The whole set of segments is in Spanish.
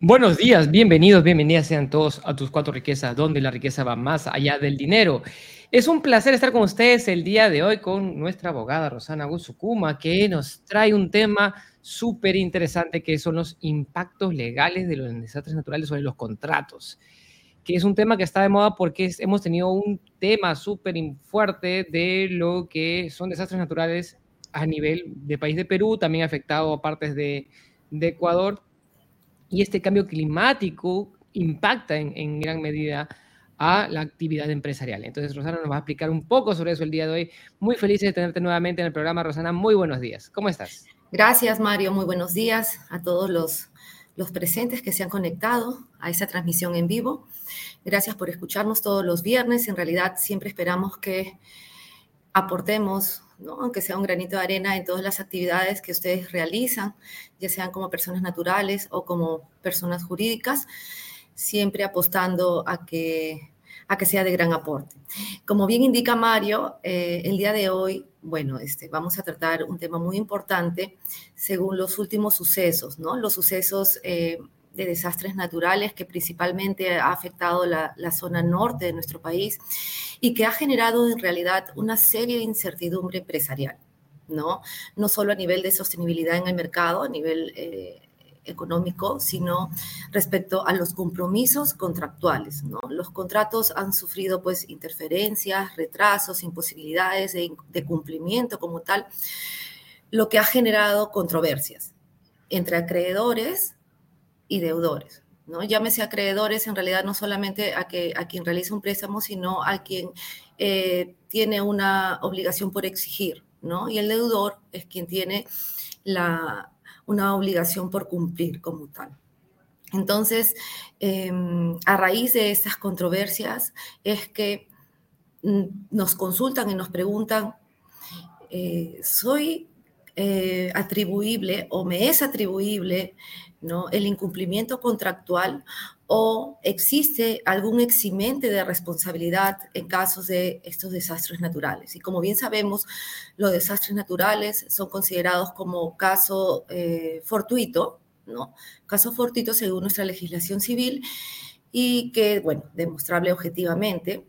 Buenos días, bienvenidos, bienvenidas sean todos a tus cuatro riquezas, donde la riqueza va más allá del dinero. Es un placer estar con ustedes el día de hoy con nuestra abogada Rosana Guzukuma, que nos trae un tema súper interesante que son los impactos legales de los desastres naturales sobre los contratos, que es un tema que está de moda porque hemos tenido un tema súper fuerte de lo que son desastres naturales a nivel de país de Perú, también afectado a partes de, de Ecuador y este cambio climático impacta en, gran medida a la actividad empresarial. Entonces, Rosana nos va a explicar un poco sobre eso el día de hoy. Muy feliz de tenerte nuevamente en el programa, Rosana. Muy buenos días. ¿Cómo estás? Gracias, Mario. Muy buenos días a todos los, los presentes que se han conectado a esta transmisión en vivo. Gracias por escucharnos todos los viernes. En realidad, siempre esperamos que aportemos aunque sea un granito de arena en todas las actividades que ustedes realizan, ya sean como personas naturales o como personas jurídicas, siempre apostando a que, a que sea de gran aporte. Como bien indica Mario, eh, el día de hoy, bueno, este, vamos a tratar un tema muy importante según los últimos sucesos, ¿no? Los sucesos eh, de desastres naturales que principalmente ha afectado la, zona norte de nuestro país y que ha generado en realidad una serie de incertidumbre empresarial, ¿no? No solo a nivel de sostenibilidad en el mercado, a nivel eh, económico, sino respecto a los compromisos contractuales, ¿no? Los contratos han sufrido pues interferencias, retrasos, imposibilidades de, de cumplimiento como tal, lo que ha generado controversias entre acreedores y deudores. ¿no? Llámese acreedores en realidad no solamente a, que, a quien realiza un préstamo, sino a quien eh, tiene una obligación por exigir, ¿no? Y el deudor es quien tiene la, una obligación por cumplir como tal. Entonces, em, a raíz de estas controversias es que mm, nos consultan y nos preguntan, eh, ¿soy eh, atribuible o me es atribuible ¿no? el incumplimiento contractual o existe algún eximente de responsabilidad en casos de estos desastres naturales. Y como bien sabemos, los desastres naturales son considerados como caso eh, fortuito, ¿no? Caso fortuito según nuestra legislación civil y que, bueno, demostrable objetivamente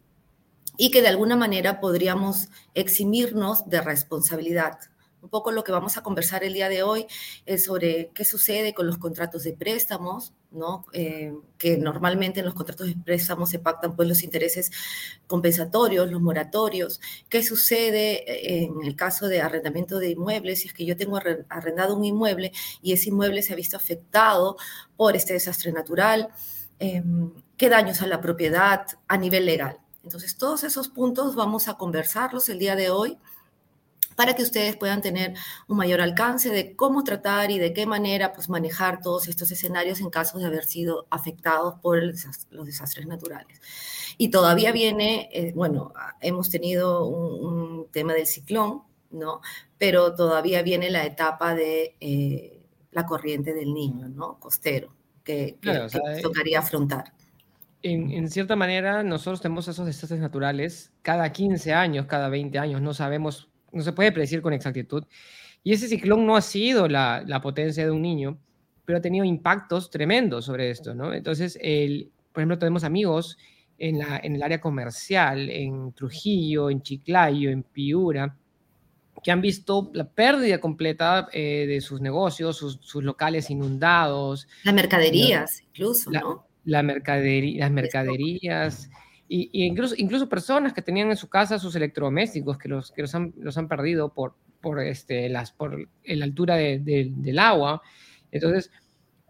y que de alguna manera podríamos eximirnos de responsabilidad un poco lo que vamos a conversar el día de hoy es sobre qué sucede con los contratos de préstamos, ¿no? Eh, que normalmente en los contratos de préstamos se pactan pues los intereses compensatorios, los moratorios, qué sucede en el caso de arrendamiento de inmuebles, si es que yo tengo arrendado un inmueble y ese inmueble se ha visto afectado por este desastre natural, em, qué daños a la propiedad a nivel legal. Entonces, todos esos puntos vamos a conversarlos el día de hoy para que ustedes puedan tener un mayor alcance de cómo tratar y de qué manera pues, manejar todos estos escenarios en caso de haber sido afectados por los desastres naturales. Y todavía viene, eh, bueno, hemos tenido un, tema del ciclón, ¿no? Pero todavía viene la etapa de eh, la corriente del niño, ¿no? Costero, que, eh, tocaría afrontar. En, en, cierta manera, nosotros tenemos esos desastres naturales cada 15 años, cada 20 años, no sabemos no se puede predecir con exactitud. Y ese ciclón no ha sido la, potencia de un niño, pero ha tenido impactos tremendos sobre esto, ¿no? Entonces, el, por ejemplo, tenemos amigos en, la, en el área comercial, en Trujillo, en Chiclayo, en Piura, que han visto la pérdida completa eh, de sus negocios, sus, locales inundados. Las mercaderías, incluso, ¿no? La mercadería, las mercaderías. Y, incluso, incluso personas que tenían en su casa sus electrodomésticos, que los, que los, han, los han perdido por, por, este, las, por la altura del agua. Entonces,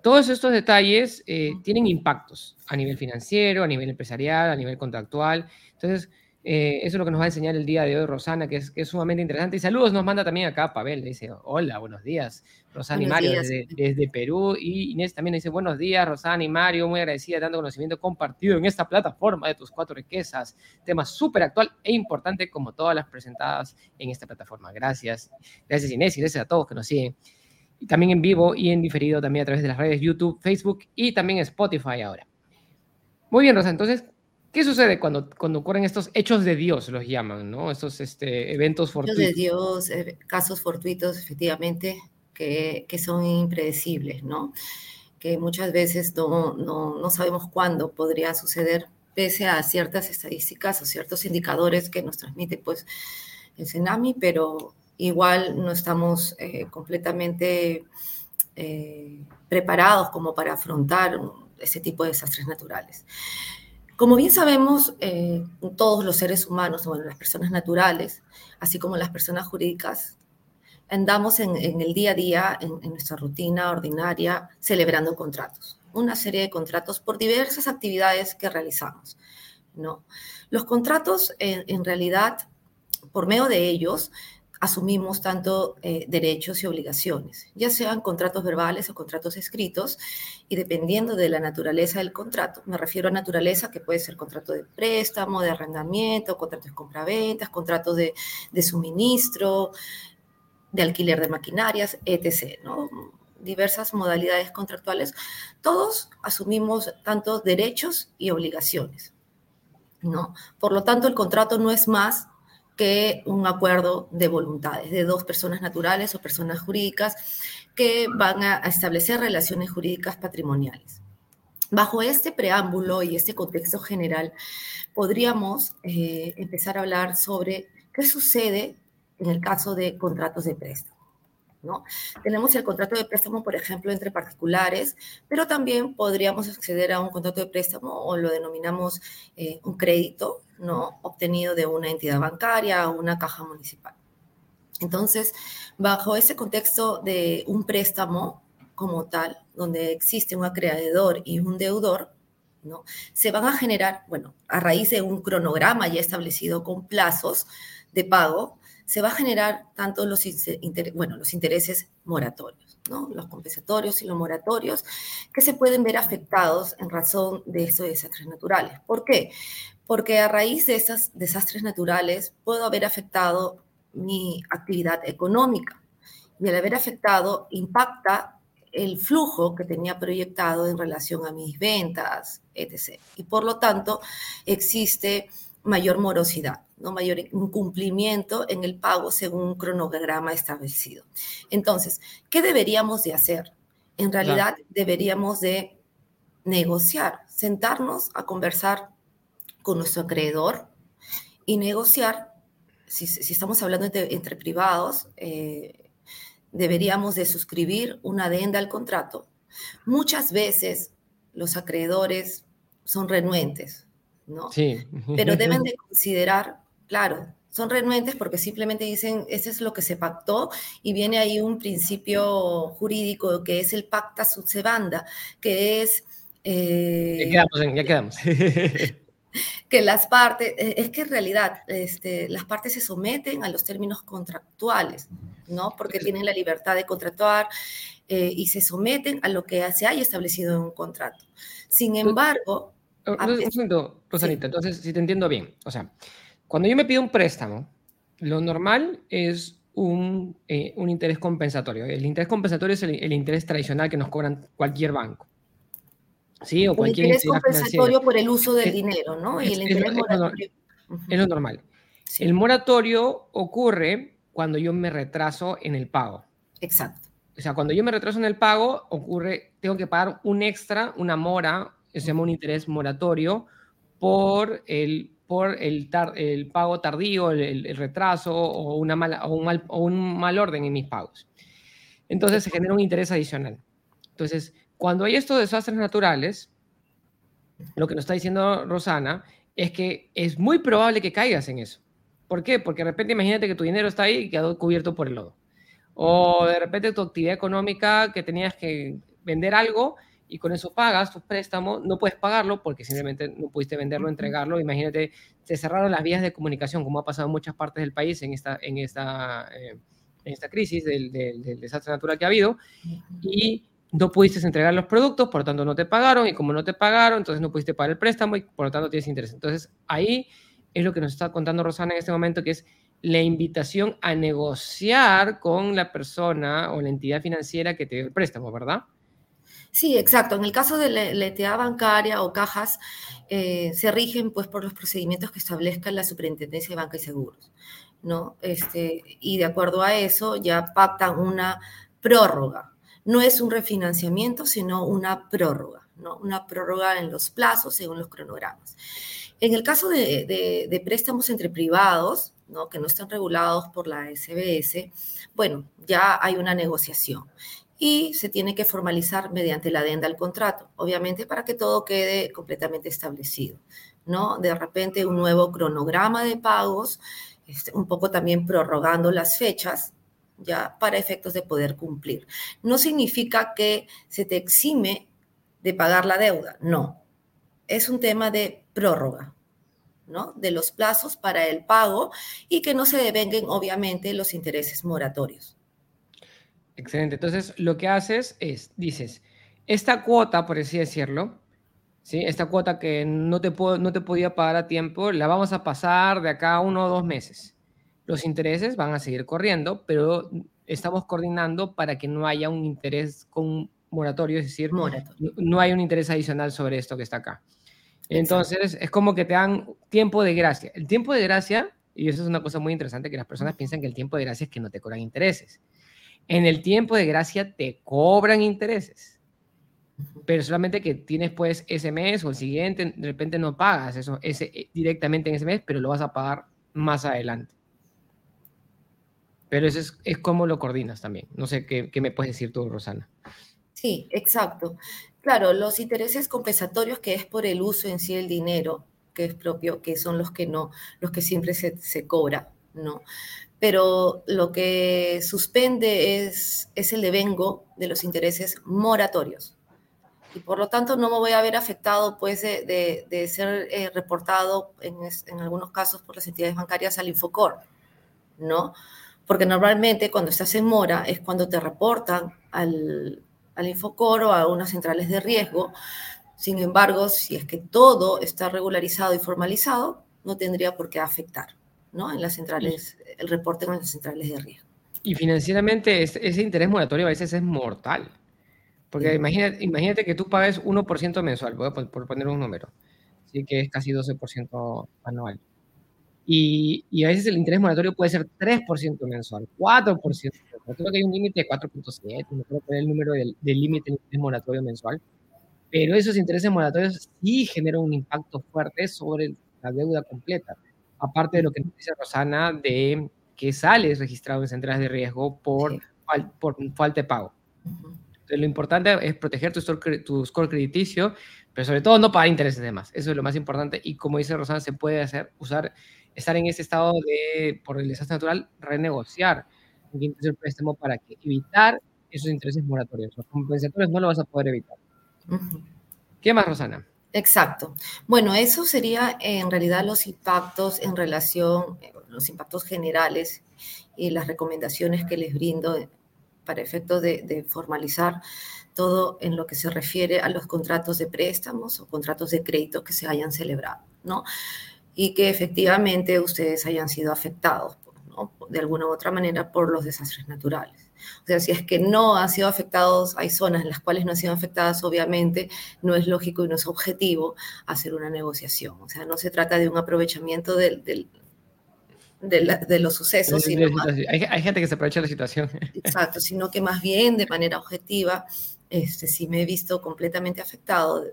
todos estos detalles eh, tienen impactos a nivel financiero, a nivel empresarial, a nivel contractual. Entonces, eh, eso es lo que nos va a enseñar el día de hoy Rosana, que es, que es sumamente interesante. Y saludos nos manda también acá Pavel, dice, hola, buenos días. Rosana y Mario desde, Perú. Y Inés también dice, buenos días, Rosana y Mario, muy agradecida de tanto conocimiento compartido en esta plataforma de tus cuatro riquezas. Tema súper actual e importante como todas las presentadas en esta plataforma. Gracias. Gracias Inés y gracias a todos que nos siguen. Y también en vivo y en diferido también a través de las redes YouTube, Facebook y también Spotify ahora. Muy bien, Rosa, entonces ¿Qué sucede cuando, cuando ocurren estos hechos de Dios, los llaman, ¿no? Estos este, eventos fortuitos. Hechos de Dios, eh, casos fortuitos, efectivamente, que, que, son impredecibles, ¿no? que muchas veces no, no, sabemos cuándo podría suceder, pese a ciertas estadísticas o ciertos indicadores que nos transmite pues, el CENAMI, pero igual no estamos eh, completamente eh, preparados como para afrontar ese tipo de desastres naturales. Como bien sabemos, eh, todos los seres humanos, bueno, las personas naturales, así como las personas jurídicas, andamos en, el día a día, en, nuestra rutina ordinaria, celebrando contratos. Una serie de contratos por diversas actividades que realizamos. ¿no? Los contratos, en realidad, por medio de ellos, asumimos tanto eh, derechos y obligaciones, ya sean contratos verbales o contratos escritos, y dependiendo de la naturaleza del contrato, me refiero a naturaleza que puede ser contrato de préstamo, de arrendamiento, contratos de compraventas, contratos de, de suministro, de alquiler de maquinarias, etc. ¿no? diversas modalidades contractuales, todos asumimos tanto derechos y obligaciones. ¿no? Por lo tanto, el contrato no es más que un acuerdo de voluntades de dos personas naturales o personas jurídicas que van a establecer relaciones jurídicas patrimoniales. Bajo este preámbulo y este contexto general, podríamos eh, empezar a hablar sobre qué sucede en el caso de contratos de préstamo. ¿no? Tenemos el contrato de préstamo, por ejemplo, entre particulares, pero también podríamos acceder a un contrato de préstamo o lo denominamos eh, un crédito ¿no? obtenido de una entidad bancaria o una caja municipal. Entonces, bajo ese contexto de un préstamo como tal, donde existe un acreedor y un deudor, ¿no? se van a generar, bueno, a raíz de un cronograma ya establecido con plazos de pago, se va a generar tanto los, bueno, los intereses moratorios, ¿no? los compensatorios y los moratorios, que se pueden ver afectados en razón de estos desastres naturales. ¿Por qué? Porque a raíz de esos desastres naturales puedo haber afectado mi actividad económica y al haber afectado impacta el flujo que tenía proyectado en relación a mis ventas, etc. Y por lo tanto existe mayor morosidad, ¿no? mayor incumplimiento en el pago según un cronograma establecido. Entonces, ¿qué deberíamos de hacer? En realidad deberíamos de negociar, sentarnos a conversar con nuestro acreedor y negociar, si, estamos hablando entre, privados, eh, deberíamos de suscribir una adenda al contrato. Muchas veces los acreedores son renuentes, ¿no? Sí. Pero deben de considerar, claro, son renuentes porque simplemente dicen, ese es lo que se pactó y viene ahí un principio jurídico que es el pacta sub que es... Eh, ya quedamos, ya quedamos. que las partes, eh, es que en realidad este, las partes se someten a los términos contractuales, ¿no? Porque tienen la libertad de contractuar eh, y se someten a lo que se haya establecido en un contrato. Sin embargo, un segundo, Rosanita, entonces, si te entiendo bien, o sea, cuando yo me pido un préstamo, lo normal es un, eh, un interés compensatorio. El interés compensatorio es el, interés tradicional que nos cobran cualquier banco. ¿Sí? O cualquier interés compensatorio por el uso del dinero, ¿no? y el interés moratorio. Es lo normal. El moratorio ocurre cuando yo me retraso en el pago. Exacto. O sea, cuando yo me retraso en el pago, ocurre, tengo que pagar un extra, una mora se llama un interés moratorio por el, por el, el pago tardío, el, retraso o, una mala, o, un mal, o un mal orden en mis pagos. Entonces se genera un interés adicional. Entonces, cuando hay estos desastres naturales, lo que nos está diciendo Rosana es que es muy probable que caigas en eso. ¿Por qué? Porque de repente imagínate que tu dinero está ahí y quedó cubierto por el lodo. O de repente tu actividad económica que tenías que vender algo y con eso pagas tu préstamo, no puedes pagarlo porque simplemente no pudiste venderlo, entregarlo. Imagínate, se cerraron las vías de comunicación, como ha pasado en muchas partes del país en esta, en esta, eh, en esta crisis del, del, desastre natural que ha habido, y no pudiste entregar los productos, por lo tanto no te pagaron, y como no te pagaron, entonces no pudiste pagar el préstamo y por lo tanto tienes interés. Entonces ahí es lo que nos está contando Rosana en este momento, que es la invitación a negociar con la persona o la entidad financiera que te dio el préstamo, ¿verdad? Sí, exacto. En el caso de la, entidad bancaria o cajas, eh, se rigen pues por los procedimientos que establezca la Superintendencia de Banca y Seguros, ¿no? Este, y de acuerdo a eso ya pactan una prórroga. No es un refinanciamiento, sino una prórroga, ¿no? Una prórroga en los plazos según los cronogramas. En el caso de, préstamos entre privados, ¿no? que no están regulados por la SBS, bueno, ya hay una negociación y se tiene que formalizar mediante la adenda al contrato, obviamente para que todo quede completamente establecido, ¿no? De repente un nuevo cronograma de pagos, este, un poco también prorrogando las fechas, ya para efectos de poder cumplir. No significa que se te exime de pagar la deuda, no. Es un tema de prórroga, ¿no? De los plazos para el pago y que no se devenguen, obviamente, los intereses moratorios. Excelente. Entonces, lo que haces es, dices, esta cuota, por así decirlo, ¿sí? esta cuota que no te, no te podía pagar a tiempo, la vamos a pasar de acá a uno o dos meses. Los intereses van a seguir corriendo, pero estamos coordinando para que no haya un interés con moratorio, es decir, no hay un interés adicional sobre esto que está acá. Entonces, es como que te dan tiempo de gracia. El tiempo de gracia, y eso es una cosa muy interesante, que las personas piensan que el tiempo de gracia es que no te cobran intereses. En el tiempo de gracia te cobran intereses, pero solamente que tienes pues ese mes o el siguiente, de repente no pagas eso ese, eh, directamente en ese mes, pero lo vas a pagar más adelante. Pero eso es, como lo coordinas también. No sé qué, qué me puedes decir tú, Rosana. Sí, exacto. Claro, los intereses compensatorios, que es por el uso en sí del dinero, que es propio, que son los que no, los que siempre se, se cobra, ¿no? pero lo que suspende es, es el devengo de los intereses moratorios. Y por lo tanto no me voy a ver afectado pues, de, de, ser eh, reportado en, en, algunos casos por las entidades bancarias al Infocor, ¿no? Porque normalmente cuando estás en mora es cuando te reportan al, al Infocor o a unas centrales de riesgo. Sin embargo, si es que todo está regularizado y formalizado, no tendría por qué afectar. ¿no? En las centrales, el reporte en las centrales de riesgo. Y financieramente ese, interés moratorio a veces es mortal. Porque imagínate, imagínate que tú pagues 1% mensual, por, por, poner un número, ¿sí? que es casi 12% anual. Y, y, a veces el interés moratorio puede ser 3% mensual, 4%. Creo que hay un límite de 4.7, no creo que el número del límite del interés moratorio mensual. Pero esos intereses moratorios sí generan un impacto fuerte sobre la deuda completa aparte de lo que dice Rosana, de que sales registrado en centrales de riesgo por, por falta de pago. Entonces, lo importante es proteger tu score, tu score crediticio, pero sobre todo no pagar intereses de más. Eso es lo más importante. Y como dice Rosana, se puede hacer, usar, estar en ese estado de, por el desastre natural, renegociar el préstamo para que evitar esos intereses moratorios. Los compensatorios no lo vas a poder evitar. ¿Qué más, Rosana? Exacto. Bueno, eso sería en realidad los impactos en relación, los impactos generales y las recomendaciones que les brindo para efectos de, formalizar todo en lo que se refiere a los contratos de préstamos o contratos de crédito que se hayan celebrado, ¿no? Y que efectivamente ustedes hayan sido afectados, ¿no? De alguna u otra manera por los desastres naturales. O sea, si es que no han sido afectados, hay zonas en las cuales no han sido afectadas, obviamente no es lógico y no es objetivo hacer una negociación. O sea, no se trata de un aprovechamiento del, de, los sucesos. Sino hay, gente que se aprovecha de la situación. Exacto, sino que más bien de manera objetiva, este, si me he visto completamente afectado,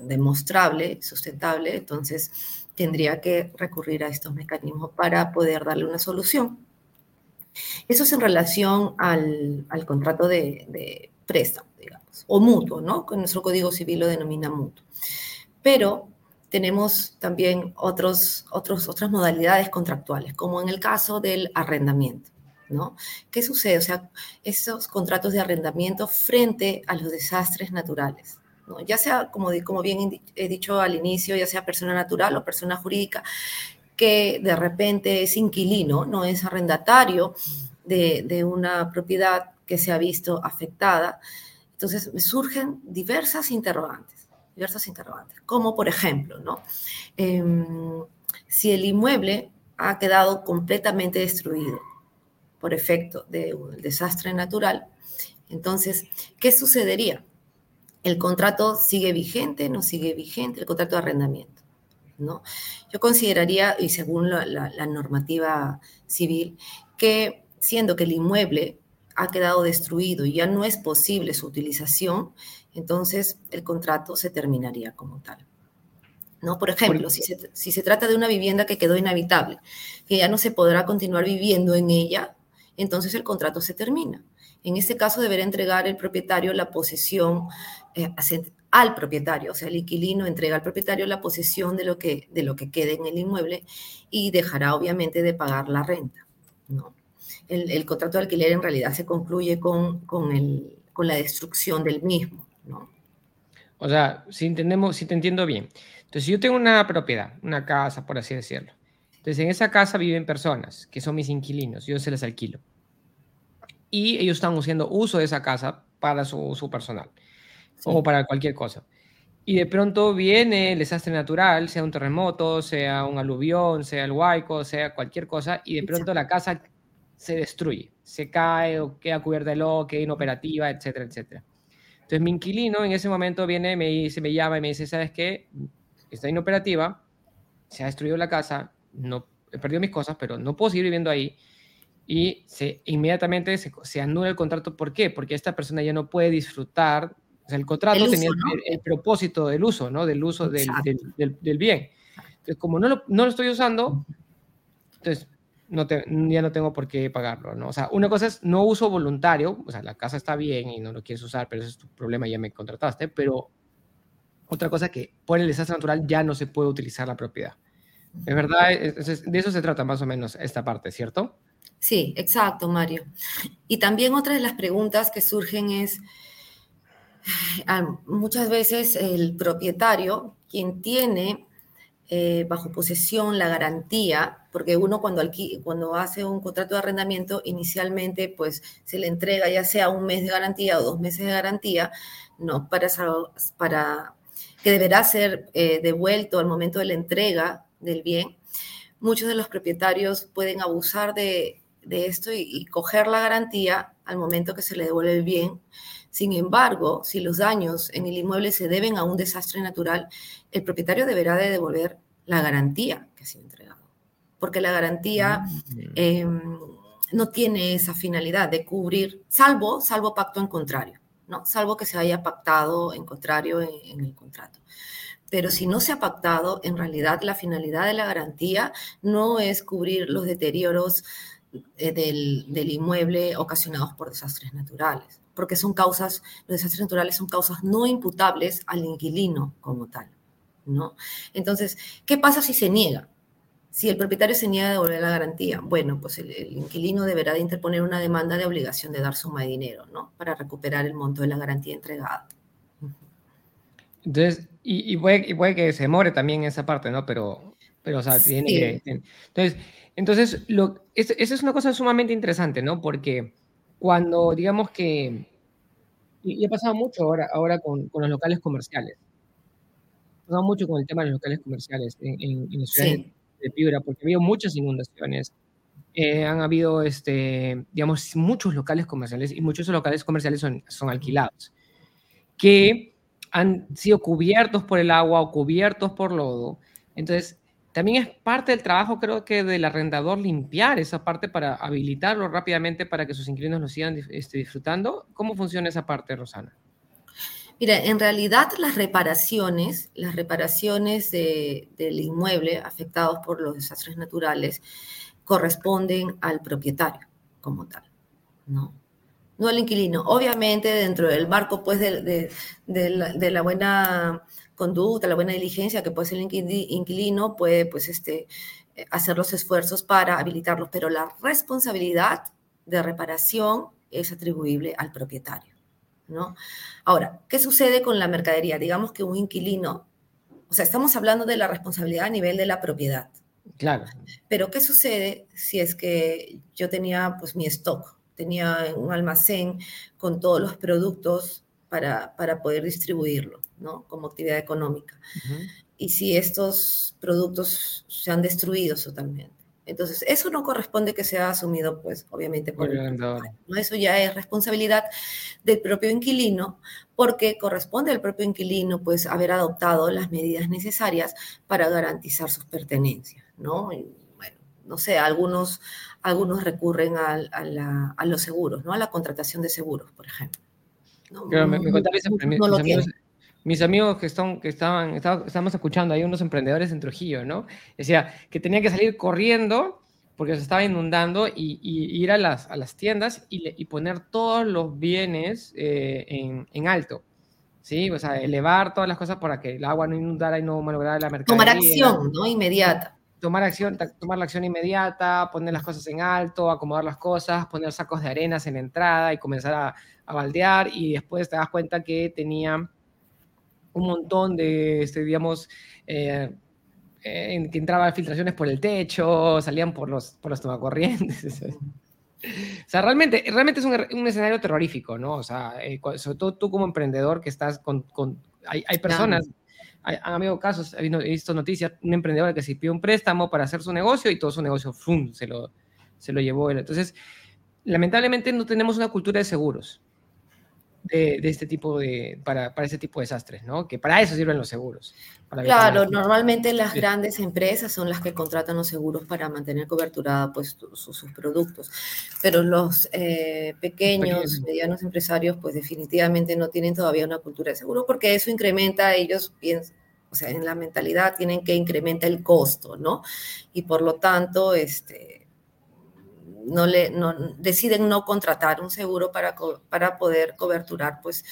demostrable, sustentable, entonces tendría que recurrir a estos mecanismos para poder darle una solución. Eso es en relación al, contrato de, préstamo, digamos, o mutuo, ¿no? Con nuestro Código Civil lo denomina mutuo. Pero tenemos también otros, otros, otras modalidades contractuales, como en el caso del arrendamiento. ¿no? ¿Qué sucede? O sea, esos contratos de arrendamiento frente a los desastres naturales. Ya sea, como, como bien he dicho al inicio, ya sea persona natural o persona jurídica, que de repente es inquilino, no es arrendatario de, una propiedad que se ha visto afectada. Entonces me surgen diversas interrogantes, diversas interrogantes, como por ejemplo, ¿no? Em, si el inmueble ha quedado completamente destruido por efecto del desastre natural, entonces, ¿qué sucedería? ¿El contrato sigue vigente? ¿No sigue vigente? El contrato de arrendamiento. ¿no? Yo consideraría, y según la, normativa civil, que siendo que el inmueble ha quedado destruido y ya no es posible su utilización, entonces el contrato se terminaría como tal. ¿No? Por ejemplo, si se, si se trata de una vivienda que quedó inhabitable, que ya no se podrá continuar viviendo en ella, entonces el contrato se termina. En este caso deberá entregar el propietario la posesión eh, al propietario, o sea, el inquilino entrega al propietario la posesión de lo que, de lo que quede en el inmueble y dejará obviamente de pagar la renta. ¿no? El, contrato de alquiler en realidad se concluye con, con, el, con la destrucción del mismo. ¿no? O sea, si entendemos, si te entiendo bien. Entonces, si yo tengo una propiedad, una casa, por así decirlo. Entonces, en esa casa viven personas que son mis inquilinos, yo se les alquilo. Y ellos están haciendo uso de esa casa para su, su personal o para cualquier cosa. Y de pronto viene el desastre natural, sea un terremoto, sea un aluvión, sea el huaico, sea cualquier cosa, y de pronto la casa se destruye, se cae o queda cubierta de lodo, queda inoperativa, etcétera, etcétera. Entonces mi inquilino en ese momento viene, me dice, me llama y me dice, ¿sabes qué? Está inoperativa, se ha destruido la casa, no he perdido mis cosas, pero no puedo seguir viviendo ahí. Y se, inmediatamente se, se anula el contrato. ¿Por qué? Porque esta persona ya no puede disfrutar o sea, el contrato tenía el, propósito del uso, ¿no? Del uso del, del, bien. Entonces, como no lo, no lo estoy usando, entonces no te, ya no tengo por qué pagarlo, ¿no? O sea, una cosa es no uso voluntario, o sea, la casa está bien y no lo quieres usar, pero ese es tu problema, ya me contrataste, pero otra cosa que por el desastre natural ya no se puede utilizar la propiedad. Es verdad, de eso se trata más o menos esta parte, ¿cierto? Sí, exacto, Mario. Y también otra de las preguntas que surgen es, muchas veces el propietario, quien tiene eh, bajo posesión la garantía, porque uno cuando, hace un contrato de arrendamiento, inicialmente pues se le entrega ya sea un mes de garantía o dos meses de garantía, no, para, para que deberá ser eh, devuelto al momento de la entrega del bien. Muchos de los propietarios pueden abusar de, esto y, y coger la garantía al momento que se le devuelve el bien sin embargo, si los daños en el inmueble se deben a un desastre natural, el propietario deberá de devolver la garantía que ha sido entregado, porque la garantía mm. em, no tiene esa finalidad de cubrir, salvo, salvo pacto en contrario, ¿no? Salvo que se haya pactado en contrario en, el contrato. Pero si no se ha pactado, en realidad la finalidad de la garantía no es cubrir los deterioros eh, del inmueble ocasionados por desastres naturales porque son causas, los desastres naturales son causas no imputables al inquilino como tal, ¿no? Entonces, ¿qué pasa si se niega? Si el propietario se niega a devolver la garantía, bueno, pues el, inquilino deberá de interponer una demanda de obligación de dar suma de dinero, ¿no? Para recuperar el monto de la garantía entregada. Entonces, y, puede, que se demore también esa parte, ¿no? Pero, pero o sea, tiene que... Entonces, entonces lo, esa es una cosa sumamente interesante, ¿no? Porque cuando digamos que, y, ha pasado mucho ahora, ahora con, con, los locales comerciales, ha pasado mucho con el tema de los locales comerciales en, en, las ciudades de Piura, porque ha habido muchas inundaciones, eh, han habido, este, digamos, muchos locales comerciales y muchos de esos locales comerciales son, son alquilados, que han sido cubiertos por el agua o cubiertos por lodo. Entonces, también es parte del trabajo, creo que, del arrendador limpiar esa parte para habilitarlo rápidamente para que sus inquilinos lo sigan este, disfrutando. ¿Cómo funciona esa parte, Rosana? Mira, en realidad las reparaciones, las reparaciones del inmueble afectados por los desastres naturales corresponden al propietario como tal, ¿no? No al inquilino. Obviamente dentro del marco pues de la buena conducta, la buena diligencia que puede ser el inquilino, puede pues este, eh, hacer los esfuerzos para habilitarlos, pero la responsabilidad de reparación es atribuible al propietario. ¿no? Ahora, ¿qué sucede con la mercadería? Digamos que un inquilino, o sea, estamos hablando de la responsabilidad a nivel de la propiedad. Claro. Pero ¿qué sucede si es que yo tenía pues mi stock, tenía un almacén con todos los productos para, para poder distribuirlo? ¿No? como actividad económica. Y si estos productos se han destruido totalmente. Entonces, eso no corresponde que sea asumido, pues, obviamente, por el ¿no? Eso ya es responsabilidad del propio inquilino, porque corresponde al propio inquilino, pues, haber adoptado las medidas necesarias para garantizar sus pertenencias, ¿no? bueno, no sé, algunos, algunos recurren a, los seguros, ¿no? A la contratación de seguros, por ejemplo. Mis, amigos, que, están, que estaban, estamos escuchando, hay unos emprendedores en Trujillo, ¿no? Decía que tenían que salir corriendo porque se estaba inundando y, ir a las, a las tiendas y, poner todos los bienes eh, en, en alto. ¿sí? O sea, elevar todas las cosas para que el agua no inundara y no malograra la mercadería. Tomar acción, ¿no? Inmediata. Tomar acción, tomar la acción inmediata, poner las cosas en alto, acomodar las cosas, poner sacos de arenas en la entrada y comenzar a, a baldear y después te das cuenta que tenía un montón de, este, digamos, eh, en que entraban filtraciones por el techo, salían por los, por los tomacorrientes. O sea, realmente, realmente es un, escenario terrorífico, ¿no? O sea, eh, sobre todo tú como emprendedor que estás con... con hay, hay, personas, han habido casos, he visto noticias, un emprendedor que se pidió un préstamo para hacer su negocio y todo su negocio, ¡fum!, se lo, se lo llevó él. Entonces, lamentablemente no tenemos una cultura de seguros de, este tipo de, para, para este tipo de desastres, ¿no? Que para eso sirven los seguros. claro, normalmente las grandes empresas son las que contratan los seguros para mantener cobertura pues sus, sus pero los eh, pequeños, medianos empresarios pues definitivamente no tienen todavía una cultura de seguro porque eso incrementa, ellos piensan, o sea, en la mentalidad tienen que incrementar el costo, ¿no? Y por lo tanto, este, no le, no, deciden no contratar un seguro para, para poder coberturar pues,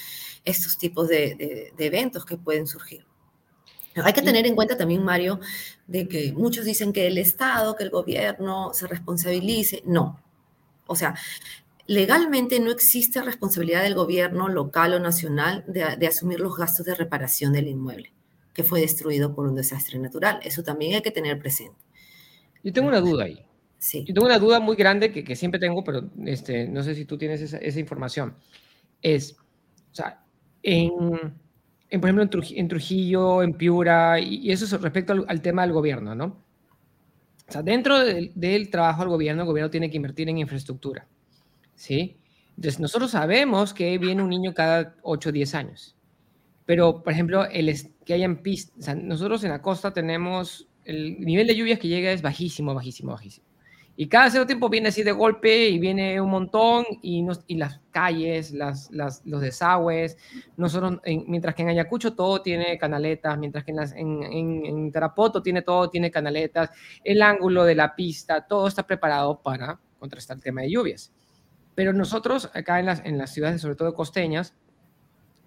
estos tipos de, eventos que pueden surgir. Hay que tener en cuenta también, Mario, de que muchos dicen que el Estado, que el gobierno se responsabilice. No. O sea, legalmente no existe responsabilidad del gobierno local o nacional de, de, asumir los gastos de reparación del inmueble que fue destruido por un desastre natural. Eso también hay que tener presente. Yo tengo una duda ahí. Yo tengo una duda muy grande que, siempre tengo, pero este, no sé si tú tienes esa, información. Es, o sea, en, en por ejemplo, en Trujillo, en, Piura, y, eso es respecto al, tema del gobierno, ¿no? O sea, dentro del, del, trabajo del gobierno, el gobierno tiene que invertir en infraestructura, ¿sí? Entonces, nosotros sabemos que viene un niño cada 8 o 10 años, pero, por ejemplo, el, que hayan pistas, o sea, nosotros en la costa tenemos, el nivel de lluvias que llega es bajísimo, bajísimo, bajísimo. Y cada cierto tiempo viene así de golpe y viene un montón y, y las calles, las, las, los desagües, nosotros, mientras que en Ayacucho todo tiene canaletas, mientras que en, en, en, Tarapoto tiene todo, tiene canaletas, el ángulo de la pista, todo está preparado para contrastar el tema de lluvias. Pero nosotros acá en las, en las ciudades, sobre todo costeñas,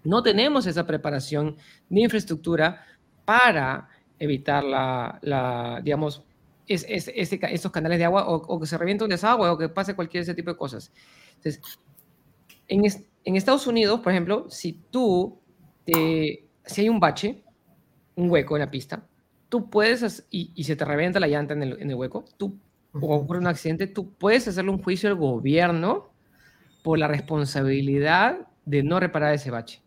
no tenemos esa preparación de infraestructura para evitar la, la digamos, es, estos canales de agua o, que se revienta un desagüe o que pase cualquier ese tipo de cosas. Entonces, en, en Estados Unidos, por ejemplo, si tú, te, si hay un bache, un hueco en la pista, tú puedes, y, y se te revienta la llanta en el, en el hueco, tú, o ocurre un accidente, tú puedes hacerle un juicio al gobierno por la responsabilidad de no reparar ese bache.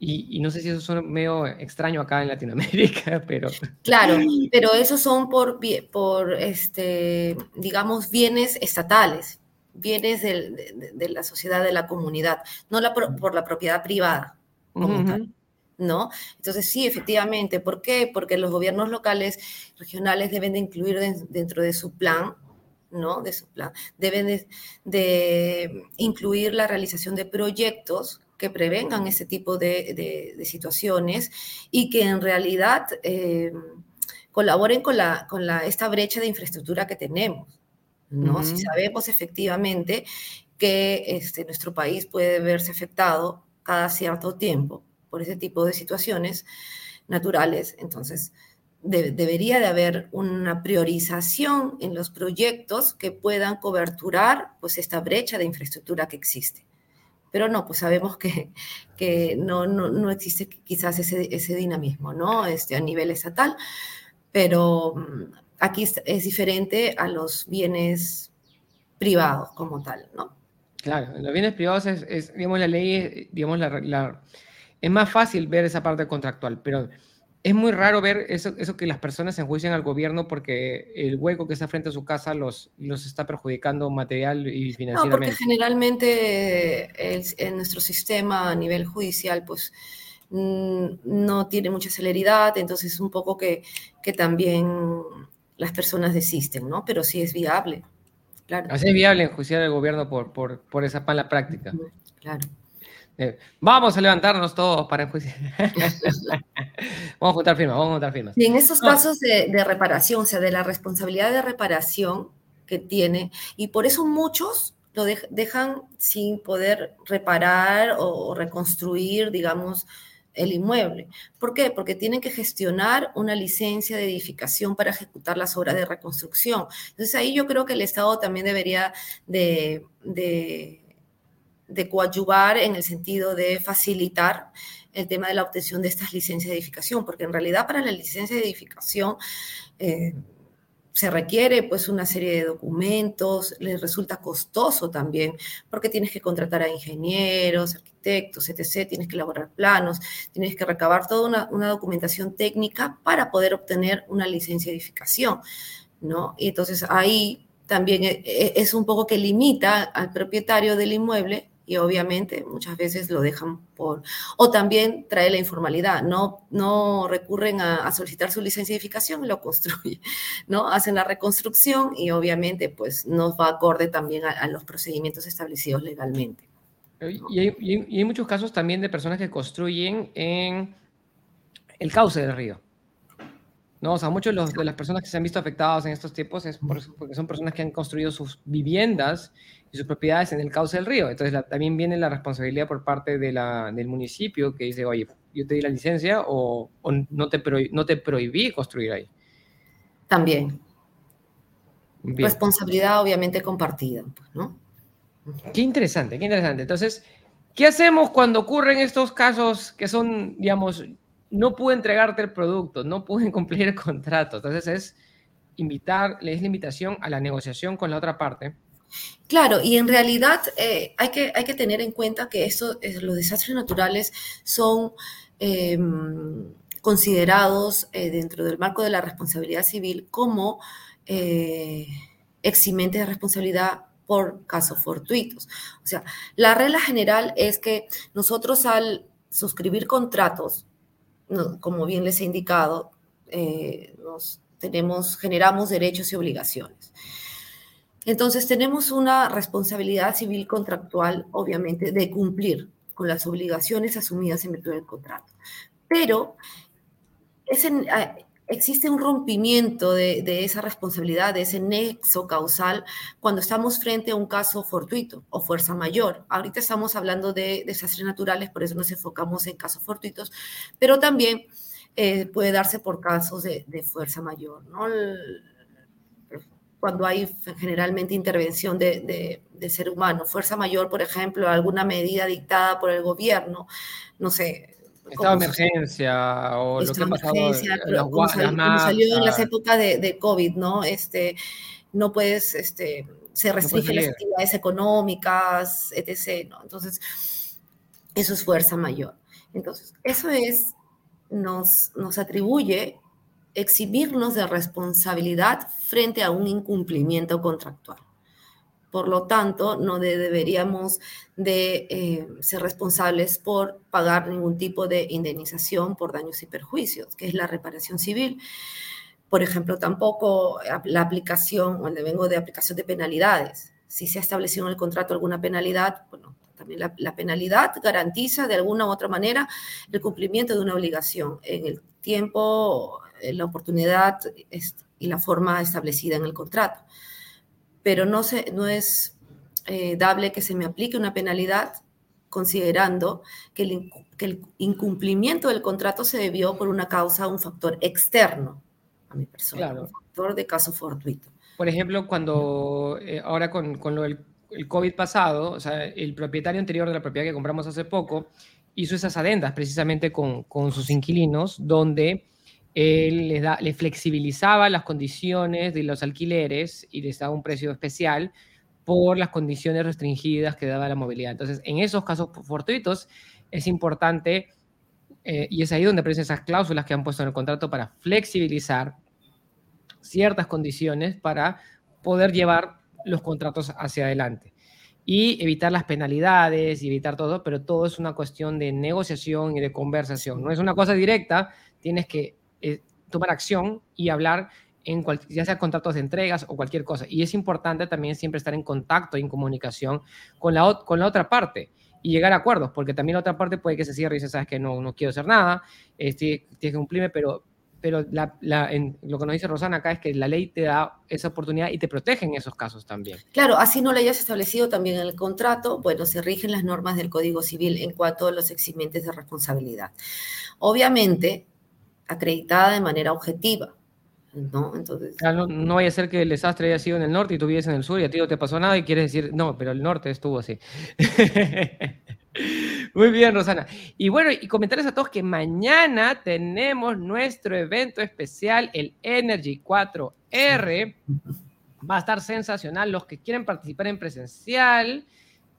Y, no sé si eso es medio extraño acá en Latinoamérica, pero... Claro, pero esos son por, por este, digamos, bienes estatales, bienes de, de, la sociedad, de la comunidad, no la, por la propiedad privada como tal. ¿No? Entonces, sí, efectivamente. ¿Por qué? Porque los gobiernos locales, regionales deben de incluir dentro de su plan ¿no? De su plan. Deben de, de, incluir la realización de proyectos que prevengan ese tipo de, situaciones y que en realidad eh, colaboren con, la, con la, esta brecha de infraestructura que tenemos. ¿no? Si sabemos efectivamente que este, nuestro país puede verse afectado cada cierto tiempo por ese tipo de situaciones naturales, entonces debería de haber una priorización en los proyectos que puedan coberturar pues, esta brecha de infraestructura que existe. Pero no, pues sabemos que, que no, no, no, existe quizás ese, ese, dinamismo, ¿no? Este, a nivel estatal, pero mm, aquí es, diferente a los bienes privados como tal, ¿no? Claro, los bienes privados es, digamos, la ley, digamos, la, la, es más fácil ver esa parte contractual, pero es muy raro ver eso, eso que las personas se enjuician al gobierno porque el hueco que está frente a su casa los, los está perjudicando material y financieramente. No, porque generalmente en nuestro sistema a nivel judicial, pues mm, no tiene mucha celeridad, entonces un poco que, que también las personas desisten, ¿no? Pero sí es viable, claro. Así es viable enjuiciar al gobierno por, por, por esa mala práctica. Claro. Eh, vamos a levantarnos todos para enjuiciar. vamos a juntar firmas, vamos a juntar firmas. Y en esos casos de, de, reparación, o sea, de la responsabilidad de reparación que tiene, y por eso muchos lo dejan sin poder reparar o, reconstruir, digamos, el inmueble. ¿Por qué? Porque tienen que gestionar una licencia de edificación para ejecutar las obras de reconstrucción. Entonces ahí yo creo que el Estado también debería de, de, de coadyuvar en el sentido de facilitar el tema de la obtención de estas licencias de edificación, porque en realidad para la licencia de edificación... Eh, se requiere pues una serie de documentos, les resulta costoso también, porque tienes que contratar a ingenieros, arquitectos, etc., tienes que elaborar planos, tienes que recabar toda una, documentación técnica para poder obtener una licencia de edificación, ¿no? Y entonces ahí también e, e, es un poco que limita al propietario del inmueble y obviamente muchas veces lo dejan por... O también trae la informalidad, no, no recurren a, solicitar su licencia de edificación lo construyen, ¿no? Hacen la reconstrucción y obviamente pues no va acorde también a, los procedimientos establecidos legalmente. Y hay, y hay muchos casos también de personas que construyen en el cauce del río. ¿no? O sea, muchos de, las personas que se han visto afectadas en estos tiempos es porque son personas que han construido sus viviendas y sus propiedades en el cauce del río. Entonces también viene la responsabilidad por parte de la, del municipio que dice, oye, yo te di la licencia o, no, te no te prohibí construir ahí. También. Responsabilidad obviamente compartida, pues, ¿no? Qué interesante, qué interesante. Entonces, ¿qué hacemos cuando ocurren estos casos que son, digamos, no pude entregarte el producto, no pude cumplir el contrato. Entonces es invitar, le es la invitación a la negociación con la otra parte. Claro, y en realidad eh, hay, que, hay que tener en cuenta que eso, los desastres naturales son em, considerados eh, dentro del marco de la responsabilidad civil como eh, eximentes de responsabilidad por casos fortuitos. O sea, la regla general es que nosotros al suscribir contratos como bien les he indicado, eh, nos tenemos, generamos derechos y obligaciones. Entonces tenemos una responsabilidad civil contractual, obviamente, de cumplir con las obligaciones asumidas en virtud del contrato. Pero ah, existe un rompimiento de, esa responsabilidad, de ese nexo causal, cuando estamos frente a un caso fortuito o fuerza mayor. Ahorita estamos hablando de desastres naturales, por eso nos enfocamos en casos fortuitos, pero también eh, puede darse por casos de, fuerza mayor, ¿no? Cuando hay generalmente intervención de, de, ser humano. Fuerza mayor, por ejemplo, alguna medida dictada por el gobierno, no sé, Estado de emergencia o lo que ha pasado como, salió en las épocas de, de, COVID, ¿no? Este, no puedes, este, se restringen las actividades económicas, etc. ¿no? Entonces, eso es fuerza mayor. Entonces, eso es, nos, nos atribuye exhibirnos de responsabilidad frente a un incumplimiento contractual. Por lo tanto, no deberíamos de eh, ser responsables por pagar ningún tipo de indemnización por daños y perjuicios, que es la reparación civil. Por ejemplo, tampoco la aplicación, o el devengo de aplicación de penalidades. Si se ha establecido en el contrato alguna penalidad, bueno, también la, la, penalidad garantiza de alguna u otra manera el cumplimiento de una obligación en el tiempo, la oportunidad y la forma establecida en el contrato pero no, se, no es eh, dable que se me aplique una penalidad considerando que el, que el, incumplimiento del contrato se debió por una causa, un factor externo a mi persona, un factor de caso fortuito. Por ejemplo, cuando eh, ahora con, con lo del el COVID pasado, o sea, el propietario anterior de la propiedad que compramos hace poco hizo esas adendas precisamente con, con sus inquilinos, donde él les, da, flexibilizaba las condiciones de los alquileres y les daba un precio especial por las condiciones restringidas que daba la movilidad. Entonces, en esos casos fortuitos es importante, eh, y es ahí donde aparecen esas cláusulas que han puesto en el contrato para flexibilizar ciertas condiciones para poder llevar los contratos hacia adelante y evitar las penalidades y evitar todo, pero todo es una cuestión de negociación y de conversación. No es una cosa directa, tienes que tomar acción y hablar en ya sea contratos de entregas o cualquier cosa. Y es importante también siempre estar en contacto y en comunicación con la, con la otra parte y llegar a acuerdos, porque también la otra parte puede que se cierre y dice, sabes que no, no quiero hacer nada, este, tienes que cumplirme, pero, pero la, lo que nos dice Rosana acá es que la ley te da esa oportunidad y te protege en esos casos también. Claro, así no lo hayas establecido también en el contrato, bueno, se rigen las normas del Código Civil en cuanto a los eximentes de responsabilidad. Obviamente, acreditada de manera objetiva, ¿no? Entonces... no, vaya a ser que el desastre haya sido en el norte y tú vives en el sur y a ti no te pasó nada y quieres decir, no, pero el norte estuvo así. Muy bien, Rosana. Y bueno, y comentarles a todos que mañana tenemos nuestro evento especial, el Energy 4R. Va a estar sensacional. Los que quieren participar en presencial,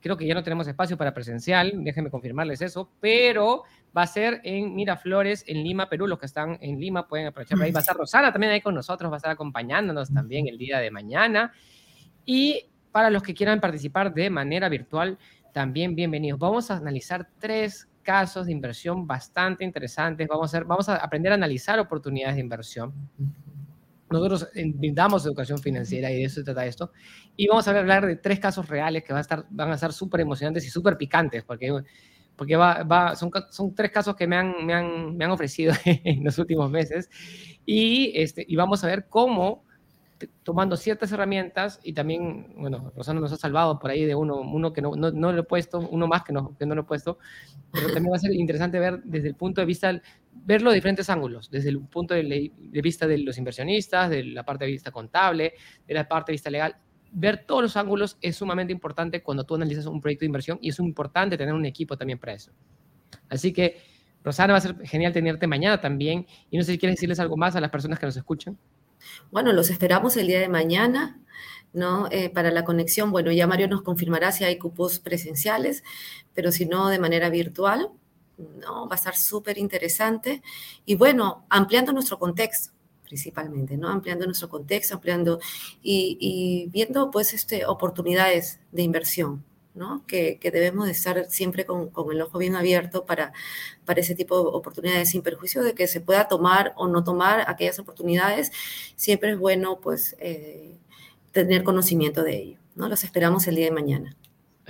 creo que ya no tenemos espacio para presencial, déjenme confirmarles eso, pero va a ser en Miraflores, en Lima, Perú. Los que están en Lima pueden aprovechar. Ahí va a estar Rosana también ahí con nosotros, va a estar acompañándonos también el día de mañana. Y para los que quieran participar de manera virtual, también bienvenidos. Vamos a analizar tres casos de inversión bastante interesantes. Vamos a, hacer, vamos a aprender a analizar oportunidades de inversión. Nosotros brindamos educación financiera y de eso se trata esto. Y vamos a hablar de tres casos reales que van a estar, van a estar súper emocionantes y súper picantes, porque porque va, va, son, son tres casos que me han, me han, me han ofrecido en los últimos meses. Y, este, y vamos a ver cómo tomando ciertas herramientas y también, bueno, Rosana nos ha salvado por ahí de uno, uno que no, no, no lo he puesto, uno más que no, que no lo he puesto, pero también va a ser interesante ver desde el punto de vista, verlo de diferentes ángulos, desde el punto de, de vista de los inversionistas, de la parte de vista contable, de la parte de vista legal, ver todos los ángulos es sumamente importante cuando tú analizas un proyecto de inversión y es importante tener un equipo también para eso. Así que, Rosana, va a ser genial tenerte mañana también. Y no sé si quieres decirles algo más a las personas que nos escuchan. Bueno, los esperamos el día de mañana, ¿no? Eh, para la conexión, bueno, ya Mario nos confirmará si hay cupos presenciales, pero si no, de manera virtual, ¿no? Va a estar súper interesante. Y bueno, ampliando nuestro contexto principalmente, ¿no? Ampliando nuestro contexto, ampliando y, viendo, pues, este, oportunidades de inversión, ¿no? Que, debemos de estar siempre con, el ojo bien abierto para, para ese tipo de oportunidades, sin perjuicio de que se pueda tomar o no tomar aquellas oportunidades, siempre es bueno, pues, eh, tener conocimiento de ello, ¿no? Los esperamos el día de mañana.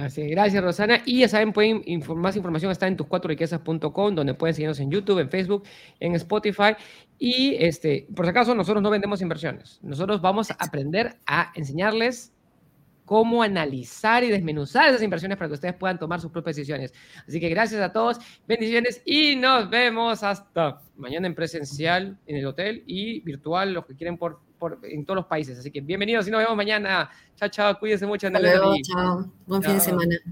Gracias Rosana. Y ya saben, pueden más información está en tus4riquezas.com, donde pueden seguirnos en YouTube, en Facebook, en Spotify. Y este, por si acaso, nosotros no vendemos inversiones. Nosotros vamos a aprender a enseñarles cómo analizar y desmenuzar esas inversiones para que ustedes puedan tomar sus propias decisiones. Así que gracias a todos, bendiciones y nos vemos hasta mañana en presencial en el hotel y virtual, los que quieren por, por en todos los países. Así que bienvenidos y nos vemos mañana. Chao, chao, cuídense mucho. Hasta luego, chao. Buen fin de semana.